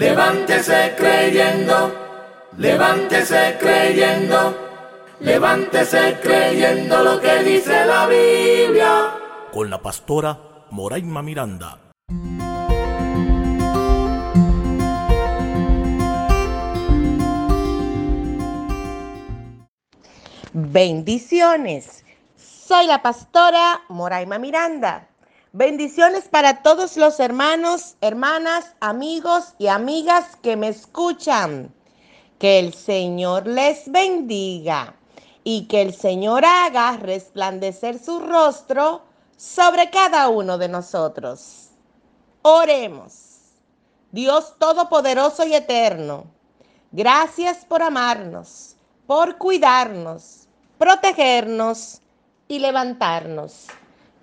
Levántese creyendo, levántese creyendo, levántese creyendo lo que dice la Biblia. Con la pastora Moraima Miranda. Bendiciones. Soy la pastora Moraima Miranda. Bendiciones para todos los hermanos, hermanas, amigos y amigas que me escuchan. Que el Señor les bendiga y que el Señor haga resplandecer su rostro sobre cada uno de nosotros. Oremos. Dios Todopoderoso y Eterno, gracias por amarnos, por cuidarnos, protegernos y levantarnos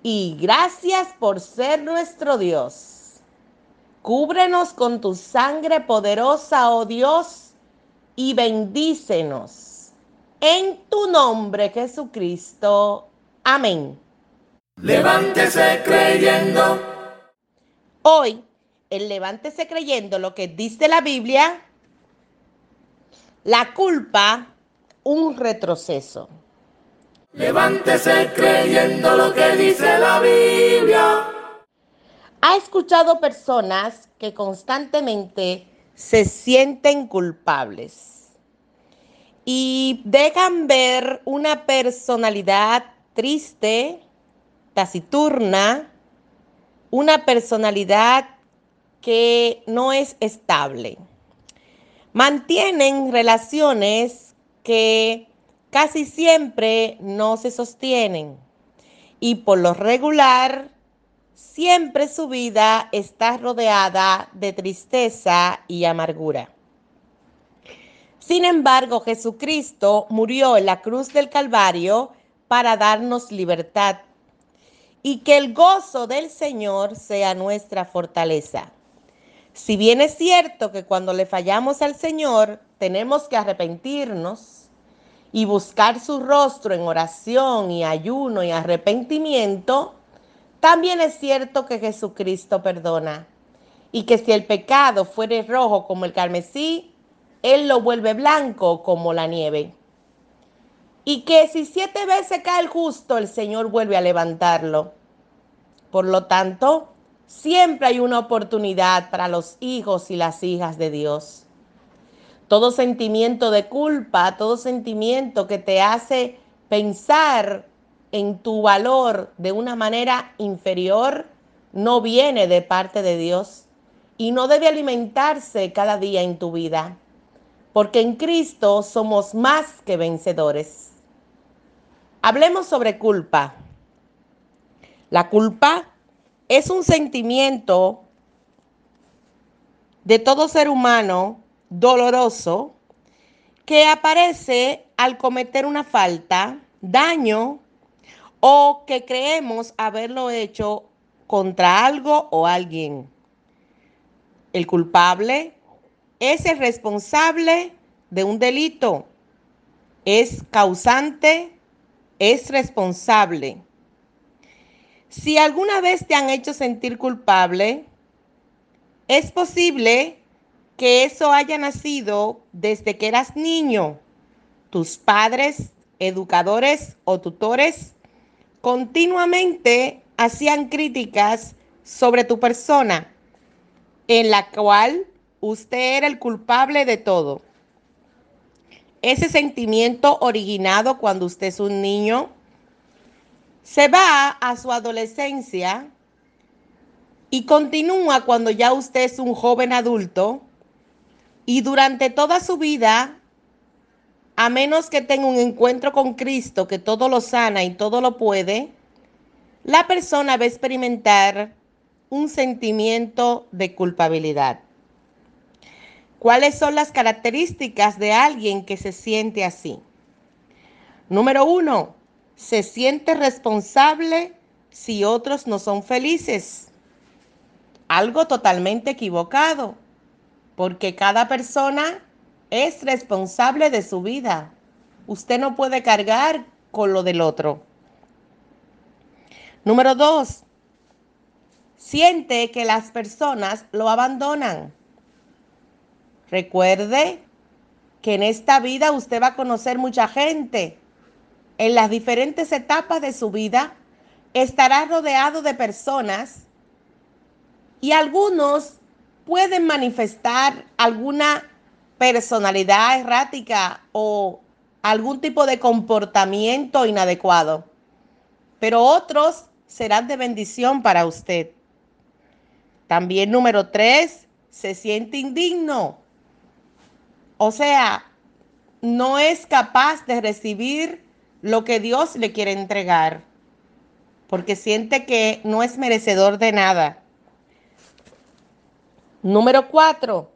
y gracias por ser nuestro Dios. Cúbrenos con tu sangre poderosa, oh Dios, y bendícenos. En tu nombre, Jesucristo. Amén. Levántese creyendo. Hoy, el levántese creyendo lo que dice la Biblia, la culpa, un retroceso. Levántese creyendo lo que dice la Biblia. ¿Ha escuchado personas que constantemente se sienten culpables y dejan ver una personalidad triste, taciturna, una personalidad que no es estable? Mantienen relaciones que casi siempre no se sostienen y por lo regular siempre su vida está rodeada de tristeza y amargura. Sin embargo, Jesucristo murió en la cruz del Calvario para darnos libertad y que el gozo del Señor sea nuestra fortaleza. Si bien es cierto que cuando le fallamos al Señor tenemos que arrepentirnos, y buscar su rostro en oración y ayuno y arrepentimiento, también es cierto que Jesucristo perdona y que si el pecado fuere rojo como el carmesí, Él lo vuelve blanco como la nieve. Y que si siete veces cae el justo, el Señor vuelve a levantarlo. Por lo tanto, siempre hay una oportunidad para los hijos y las hijas de Dios todo sentimiento de culpa, todo sentimiento que te hace pensar en tu valor de una manera inferior, no viene de parte de Dios y no debe alimentarse cada día en tu vida, porque en Cristo somos más que vencedores. Hablemos sobre culpa. La culpa es un sentimiento de todo ser humano doloroso que aparece al cometer una falta, daño o que creemos haberlo hecho contra algo o alguien. El culpable es el responsable de un delito, es causante, es responsable. Si alguna vez te han hecho sentir culpable, es posible que eso haya nacido desde que eras niño. Tus padres, educadores o tutores continuamente hacían críticas sobre tu persona, en la cual usted era el culpable de todo. Ese sentimiento originado cuando usted es un niño se va a su adolescencia y continúa cuando ya usted es un joven adulto y durante toda su vida, a menos que tenga un encuentro con Cristo que todo lo sana y todo lo puede, la persona va a experimentar un sentimiento de culpabilidad. ¿Cuáles son las características de alguien que se siente así? Número uno, se siente responsable si otros no son felices. Algo totalmente equivocado porque cada persona es responsable de su vida. Usted no puede cargar con lo del otro. Número dos, siente que las personas lo abandonan. Recuerde que en esta vida usted va a conocer mucha gente. En las diferentes etapas de su vida estará rodeado de personas y algunos pueden manifestar alguna personalidad errática o algún tipo de comportamiento inadecuado, pero otros serán de bendición para usted. También número tres, se siente indigno. O sea, no es capaz de recibir lo que Dios le quiere entregar, porque siente que no es merecedor de nada. Número cuatro,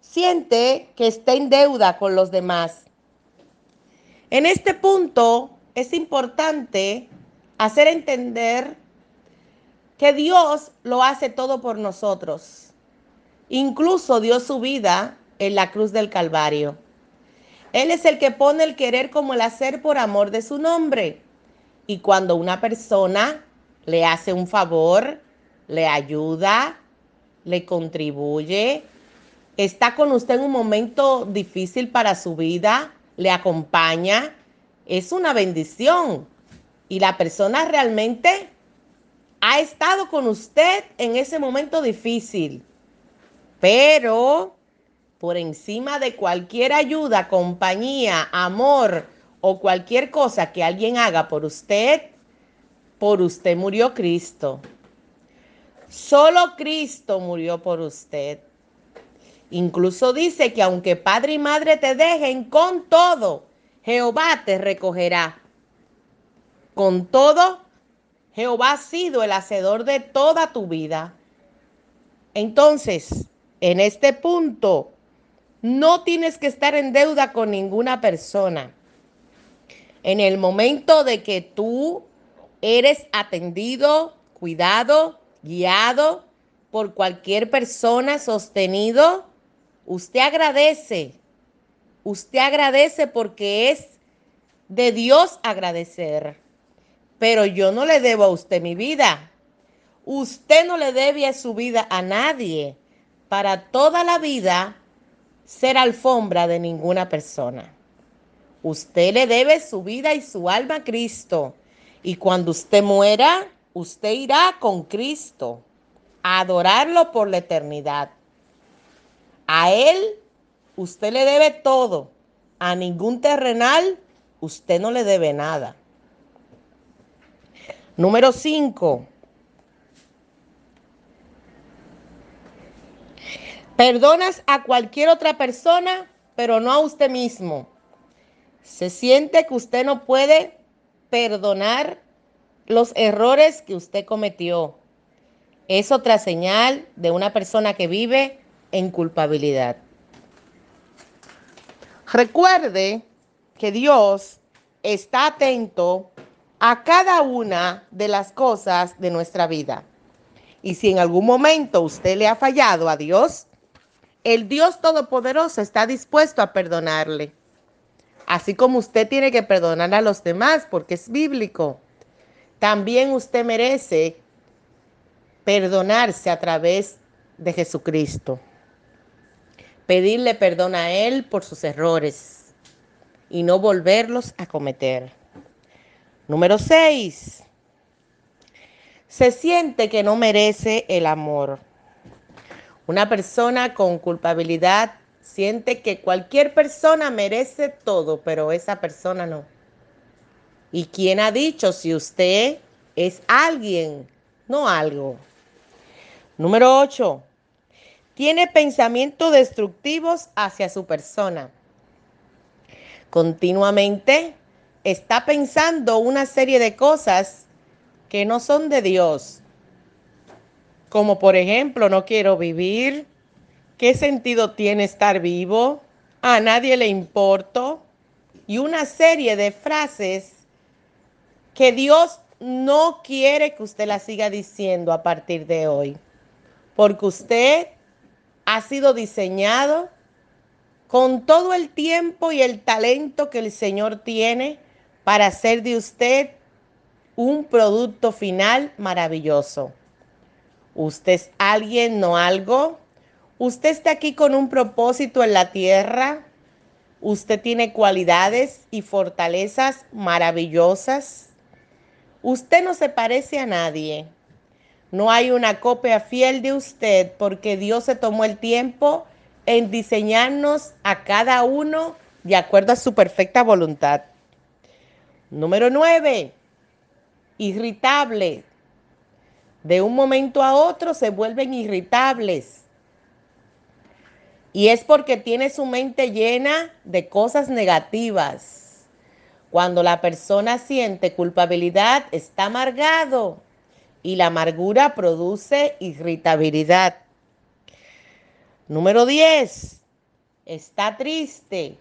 siente que está en deuda con los demás. En este punto es importante hacer entender que Dios lo hace todo por nosotros. Incluso dio su vida en la cruz del Calvario. Él es el que pone el querer como el hacer por amor de su nombre. Y cuando una persona le hace un favor, le ayuda, le contribuye, está con usted en un momento difícil para su vida, le acompaña, es una bendición. Y la persona realmente ha estado con usted en ese momento difícil. Pero por encima de cualquier ayuda, compañía, amor o cualquier cosa que alguien haga por usted, por usted murió Cristo. Solo Cristo murió por usted. Incluso dice que aunque padre y madre te dejen con todo, Jehová te recogerá. Con todo, Jehová ha sido el hacedor de toda tu vida. Entonces, en este punto, no tienes que estar en deuda con ninguna persona. En el momento de que tú eres atendido, cuidado, guiado por cualquier persona, sostenido, usted agradece. Usted agradece porque es de Dios agradecer pero yo no le debo a usted mi vida. Usted no le debe su vida a nadie para toda la vida ser alfombra de ninguna persona. Usted le debe su vida y su alma a Cristo. Y cuando usted muera, usted irá con Cristo a adorarlo por la eternidad. A Él usted le debe todo. A ningún terrenal usted no le debe nada. Número 5. Perdonas a cualquier otra persona, pero no a usted mismo. Se siente que usted no puede perdonar los errores que usted cometió. Es otra señal de una persona que vive en culpabilidad. Recuerde que Dios está atento a cada una de las cosas de nuestra vida. Y si en algún momento usted le ha fallado a Dios, el Dios Todopoderoso está dispuesto a perdonarle. Así como usted tiene que perdonar a los demás porque es bíblico, también usted merece perdonarse a través de Jesucristo. Pedirle perdón a Él por sus errores y no volverlos a cometer. Número 6. Se siente que no merece el amor. Una persona con culpabilidad siente que cualquier persona merece todo, pero esa persona no. ¿Y quién ha dicho si usted es alguien, no algo? Número 8. Tiene pensamientos destructivos hacia su persona. Continuamente está pensando una serie de cosas que no son de Dios. Como por ejemplo, no quiero vivir. ¿Qué sentido tiene estar vivo? A nadie le importo. Y una serie de frases que Dios no quiere que usted la siga diciendo a partir de hoy. Porque usted ha sido diseñado con todo el tiempo y el talento que el Señor tiene para hacer de usted un producto final maravilloso. Usted es alguien, no algo. Usted está aquí con un propósito en la tierra. Usted tiene cualidades y fortalezas maravillosas. Usted no se parece a nadie. No hay una copia fiel de usted porque Dios se tomó el tiempo en diseñarnos a cada uno de acuerdo a su perfecta voluntad. Número nueve, irritable. De un momento a otro se vuelven irritables. Y es porque tiene su mente llena de cosas negativas. Cuando la persona siente culpabilidad, está amargado y la amargura produce irritabilidad. Número 10. Está triste.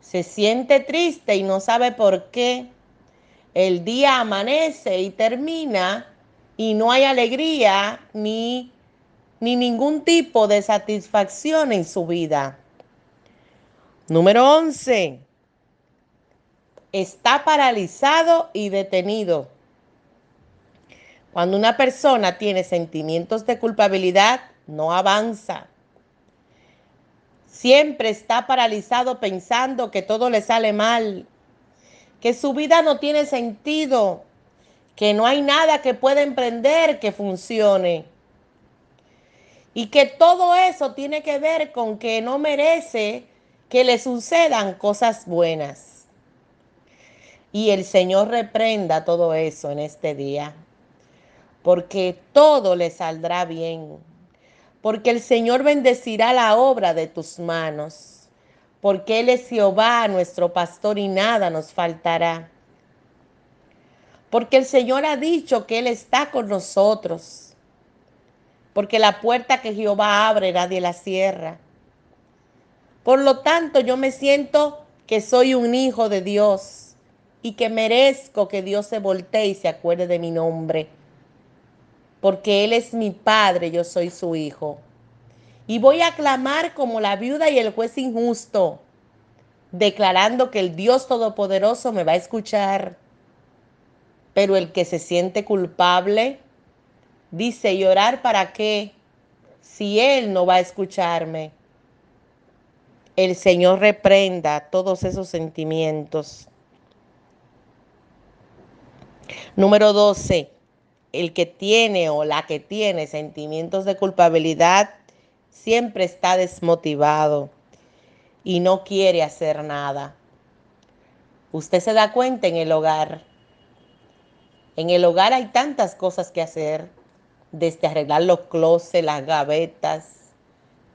Se siente triste y no sabe por qué. El día amanece y termina y no hay alegría ni, ni ningún tipo de satisfacción en su vida. Número 11. Está paralizado y detenido. Cuando una persona tiene sentimientos de culpabilidad, no avanza. Siempre está paralizado pensando que todo le sale mal, que su vida no tiene sentido, que no hay nada que pueda emprender que funcione. Y que todo eso tiene que ver con que no merece que le sucedan cosas buenas. Y el Señor reprenda todo eso en este día porque todo le saldrá bien, porque el Señor bendecirá la obra de tus manos, porque Él es Jehová, nuestro pastor, y nada nos faltará. Porque el Señor ha dicho que Él está con nosotros, porque la puerta que Jehová abre nadie la cierra. Por lo tanto, yo me siento que soy un hijo de Dios y que merezco que Dios se voltee y se acuerde de mi nombre porque Él es mi Padre, yo soy su Hijo. Y voy a clamar como la viuda y el juez injusto, declarando que el Dios Todopoderoso me va a escuchar. Pero el que se siente culpable, dice, ¿y orar para qué? Si Él no va a escucharme. El Señor reprenda todos esos sentimientos. Número 12 el que tiene o la que tiene sentimientos de culpabilidad siempre está desmotivado y no quiere hacer nada. Usted se da cuenta en el hogar. En el hogar hay tantas cosas que hacer, desde arreglar los closets, las gavetas,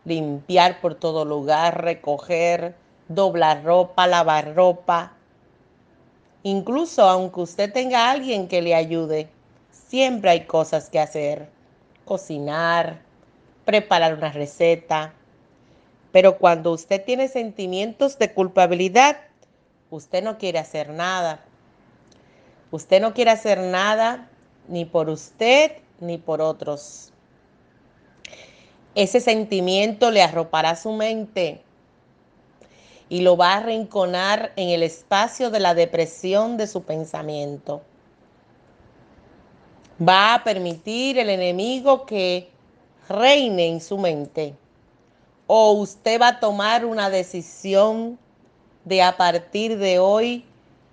limpiar por todo lugar, recoger, doblar ropa, lavar ropa. Incluso aunque usted tenga alguien que le ayude, Siempre hay cosas que hacer. Cocinar, preparar una receta. Pero cuando usted tiene sentimientos de culpabilidad, usted no quiere hacer nada. Usted no quiere hacer nada ni por usted ni por otros. Ese sentimiento le arropará su mente y lo va a arrinconar en el espacio de la depresión de su pensamiento va a permitir el enemigo que reine en su mente. O usted va a tomar una decisión de a partir de hoy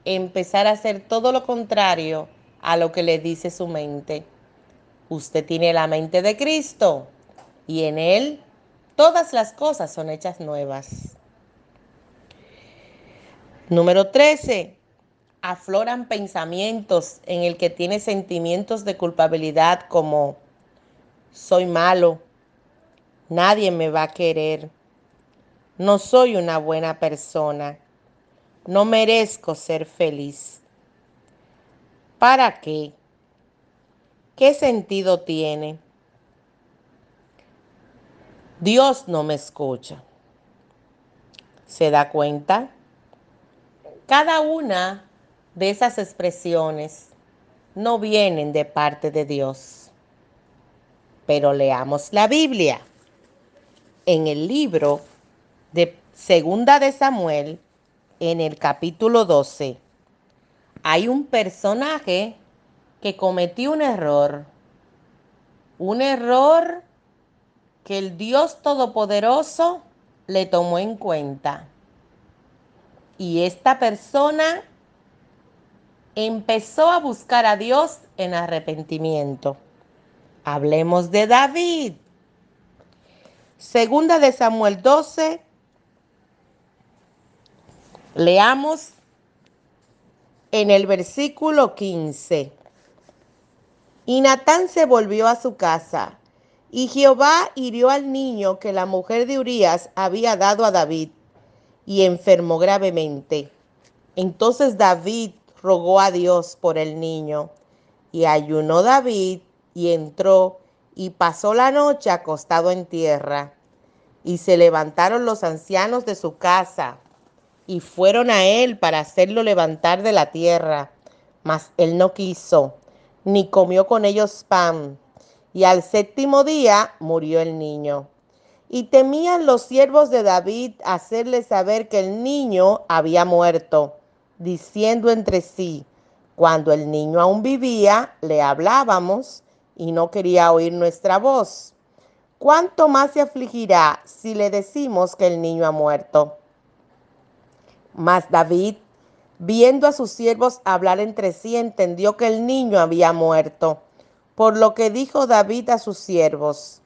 empezar a hacer todo lo contrario a lo que le dice su mente. Usted tiene la mente de Cristo y en Él todas las cosas son hechas nuevas. Número 13 afloran pensamientos en el que tiene sentimientos de culpabilidad como soy malo, nadie me va a querer, no soy una buena persona, no merezco ser feliz. ¿Para qué? ¿Qué sentido tiene? Dios no me escucha. ¿Se da cuenta? Cada una de esas expresiones no vienen de parte de Dios. Pero leamos la Biblia. En el libro de Segunda de Samuel, en el capítulo 12, hay un personaje que cometió un error. Un error que el Dios Todopoderoso le tomó en cuenta. Y esta persona empezó a buscar a Dios en arrepentimiento. Hablemos de David. Segunda de Samuel 12. Leamos en el versículo 15. Y Natán se volvió a su casa, y Jehová hirió al niño que la mujer de Urías había dado a David, y enfermó gravemente. Entonces David rogó a Dios por el niño, y ayunó David, y entró, y pasó la noche acostado en tierra. Y se levantaron los ancianos de su casa, y fueron a él para hacerlo levantar de la tierra. Mas él no quiso, ni comió con ellos pan. Y al séptimo día murió el niño. Y temían los siervos de David hacerle saber que el niño había muerto, diciendo entre sí, cuando el niño aún vivía, le hablábamos y no quería oír nuestra voz. ¿Cuánto más se afligirá si le decimos que el niño ha muerto? Mas David, viendo a sus siervos hablar entre sí, entendió que el niño había muerto. Por lo que dijo David a sus siervos,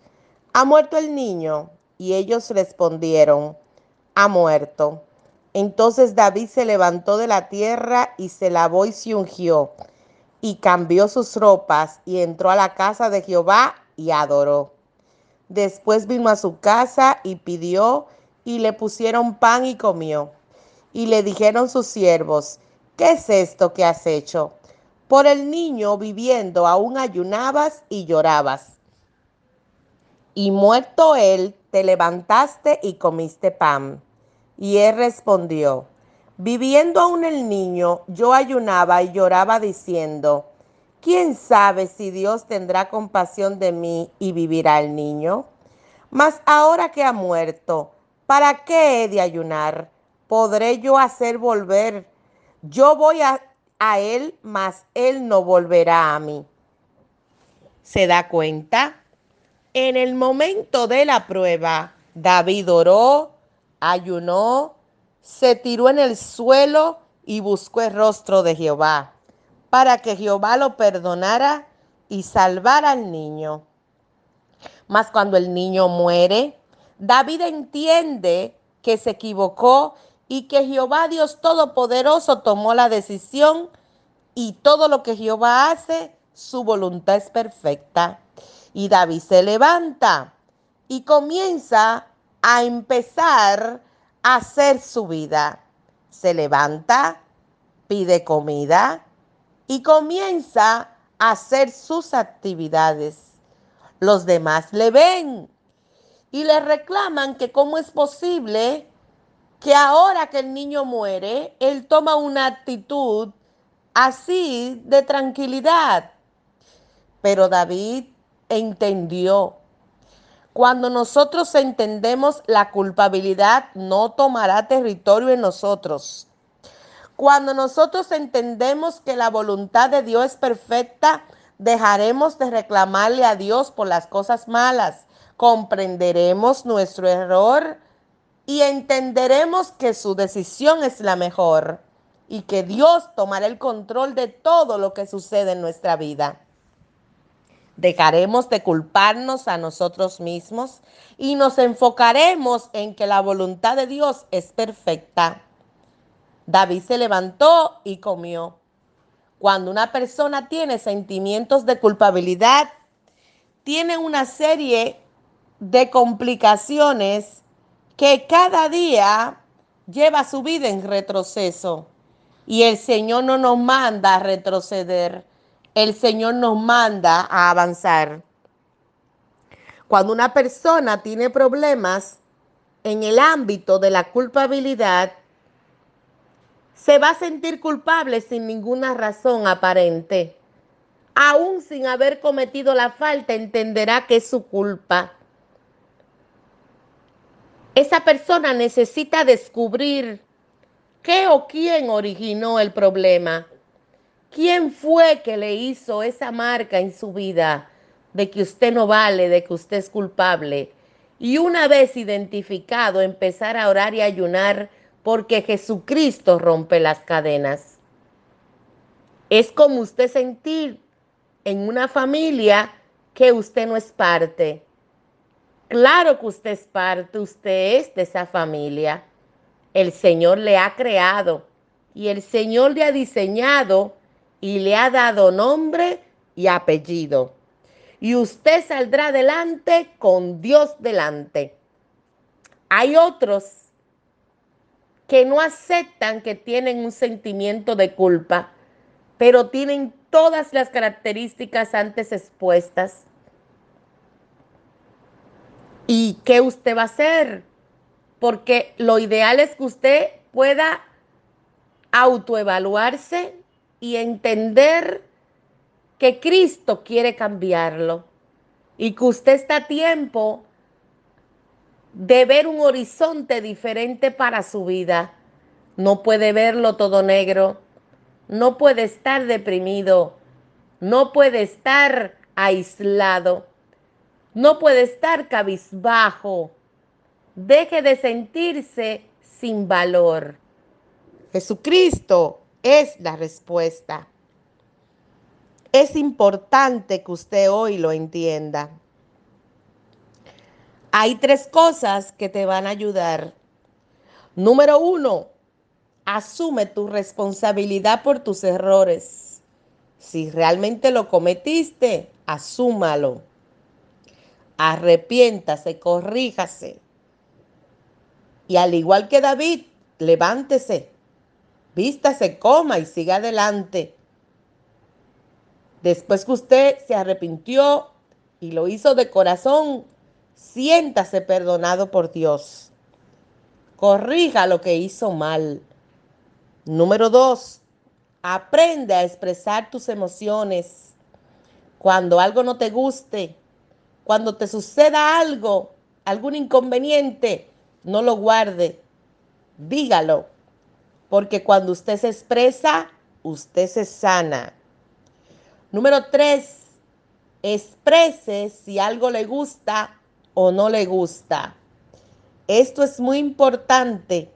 ¿ha muerto el niño? Y ellos respondieron, ha muerto. Entonces David se levantó de la tierra y se lavó y se ungió, y cambió sus ropas, y entró a la casa de Jehová y adoró. Después vino a su casa y pidió, y le pusieron pan y comió. Y le dijeron sus siervos, ¿qué es esto que has hecho? Por el niño viviendo aún ayunabas y llorabas. Y muerto él, te levantaste y comiste pan. Y él respondió, viviendo aún el niño, yo ayunaba y lloraba diciendo, ¿quién sabe si Dios tendrá compasión de mí y vivirá el niño? Mas ahora que ha muerto, ¿para qué he de ayunar? podré yo hacer volver. Yo voy a, a él, mas él no volverá a mí. ¿Se da cuenta? En el momento de la prueba, David oró, ayunó, se tiró en el suelo y buscó el rostro de Jehová, para que Jehová lo perdonara y salvara al niño. Mas cuando el niño muere, David entiende que se equivocó y que Jehová Dios Todopoderoso tomó la decisión y todo lo que Jehová hace, su voluntad es perfecta. Y David se levanta y comienza a empezar a hacer su vida. Se levanta, pide comida y comienza a hacer sus actividades. Los demás le ven y le reclaman que cómo es posible que ahora que el niño muere, él toma una actitud así de tranquilidad. Pero David entendió. Cuando nosotros entendemos la culpabilidad, no tomará territorio en nosotros. Cuando nosotros entendemos que la voluntad de Dios es perfecta, dejaremos de reclamarle a Dios por las cosas malas. Comprenderemos nuestro error y entenderemos que su decisión es la mejor y que Dios tomará el control de todo lo que sucede en nuestra vida. Dejaremos de culparnos a nosotros mismos y nos enfocaremos en que la voluntad de Dios es perfecta. David se levantó y comió. Cuando una persona tiene sentimientos de culpabilidad, tiene una serie de complicaciones que cada día lleva su vida en retroceso. Y el Señor no nos manda retroceder, el Señor nos manda a avanzar. Cuando una persona tiene problemas en el ámbito de la culpabilidad, se va a sentir culpable sin ninguna razón aparente. Aún sin haber cometido la falta, entenderá que es su culpa esa persona necesita descubrir qué o quién originó el problema. ¿Quién fue que le hizo esa marca en su vida de que usted no vale, de que usted es culpable? Y una vez identificado, empezar a orar y ayunar porque Jesucristo rompe las cadenas. Es como usted sentir en una familia que usted no es parte. Claro que usted es parte, usted es de esa familia. El Señor le ha creado y el Señor le ha diseñado y le ha dado nombre y apellido. Y usted saldrá adelante con Dios delante. Hay otros que no aceptan que tienen un sentimiento de culpa, pero tienen todas las características antes expuestas. ¿Y qué usted va a hacer? Porque lo ideal es que usted pueda autoevaluarse y entender que Cristo quiere cambiarlo y que usted está a tiempo de ver un horizonte diferente para su vida. No puede verlo todo negro, no puede estar deprimido, no puede estar aislado, no puede estar cabizbajo. Deje de sentirse sin valor. Jesucristo es la respuesta. Es importante que usted hoy lo entienda. Hay tres cosas que te van a ayudar. Número uno, asume tu responsabilidad por tus errores. Si realmente lo cometiste, asúmalo. Arrepiéntase, corríjase. Y al igual que David, levántese, vístase, coma y siga adelante. Después que usted se arrepintió y lo hizo de corazón, siéntase perdonado por Dios. Corrija lo que hizo mal. Número dos, aprende a expresar tus emociones. Cuando algo no te guste, cuando te suceda algo, algún inconveniente, no lo guarde. Dígalo. Porque cuando usted se expresa, usted se sana. Número tres, exprese si algo le gusta o no le gusta. Esto es muy importante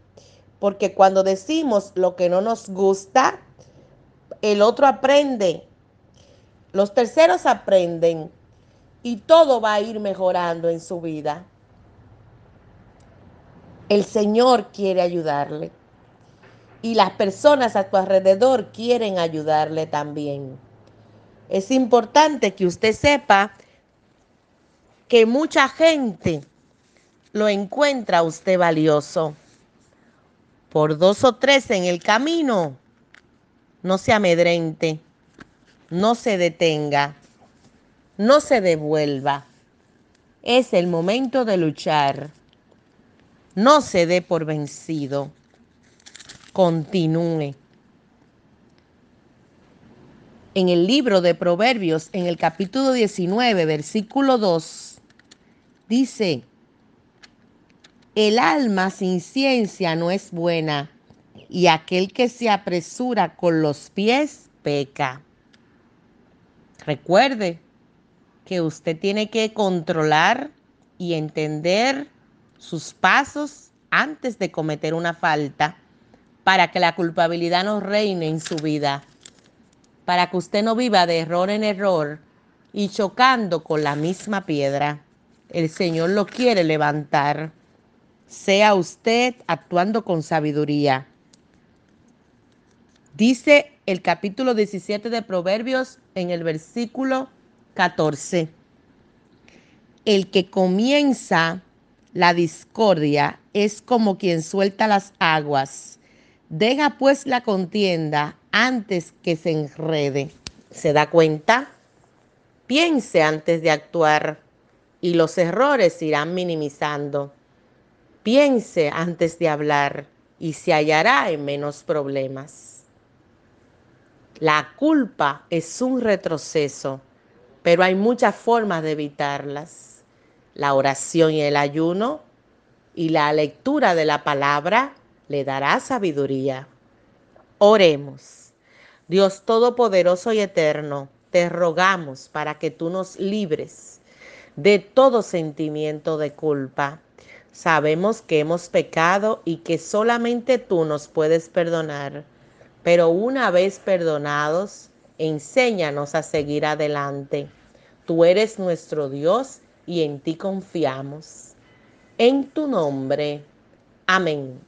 porque cuando decimos lo que no nos gusta, el otro aprende. Los terceros aprenden y todo va a ir mejorando en su vida. El Señor quiere ayudarle y las personas a tu alrededor quieren ayudarle también es importante que usted sepa que mucha gente lo encuentra usted valioso. Por dos o tres en el camino, no se amedrente, no se detenga, no se devuelva. Es el momento de luchar. No se dé por vencido. Continúe en el libro de Proverbios, en el capítulo 19, versículo 2, dice, el alma sin ciencia no es buena, y aquel que se apresura con los pies peca. Recuerde que usted tiene que controlar y entender sus pasos antes de cometer una falta para que la culpabilidad no reine en su vida para que usted no viva de error en error y chocando con la misma piedra. El Señor lo quiere levantar. Sea usted actuando con sabiduría. Dice el capítulo 17 de Proverbios en el versículo 14. El que comienza la discordia es como quien suelta las aguas. Deja pues la contienda antes que se enrede. ¿Se da cuenta? Piense antes de actuar y los errores irán minimizando. Piense antes de hablar y se hallará en menos problemas. La culpa es un retroceso, pero hay muchas formas de evitarlas. La oración y el ayuno y la lectura de la palabra le dará sabiduría. Oremos. Dios Todopoderoso y Eterno, te rogamos para que tú nos libres de todo sentimiento de culpa. Sabemos que hemos pecado y que solamente tú nos puedes perdonar, pero una vez perdonados, enséñanos a seguir adelante. Tú eres nuestro Dios y en ti confiamos. En tu nombre. Amén.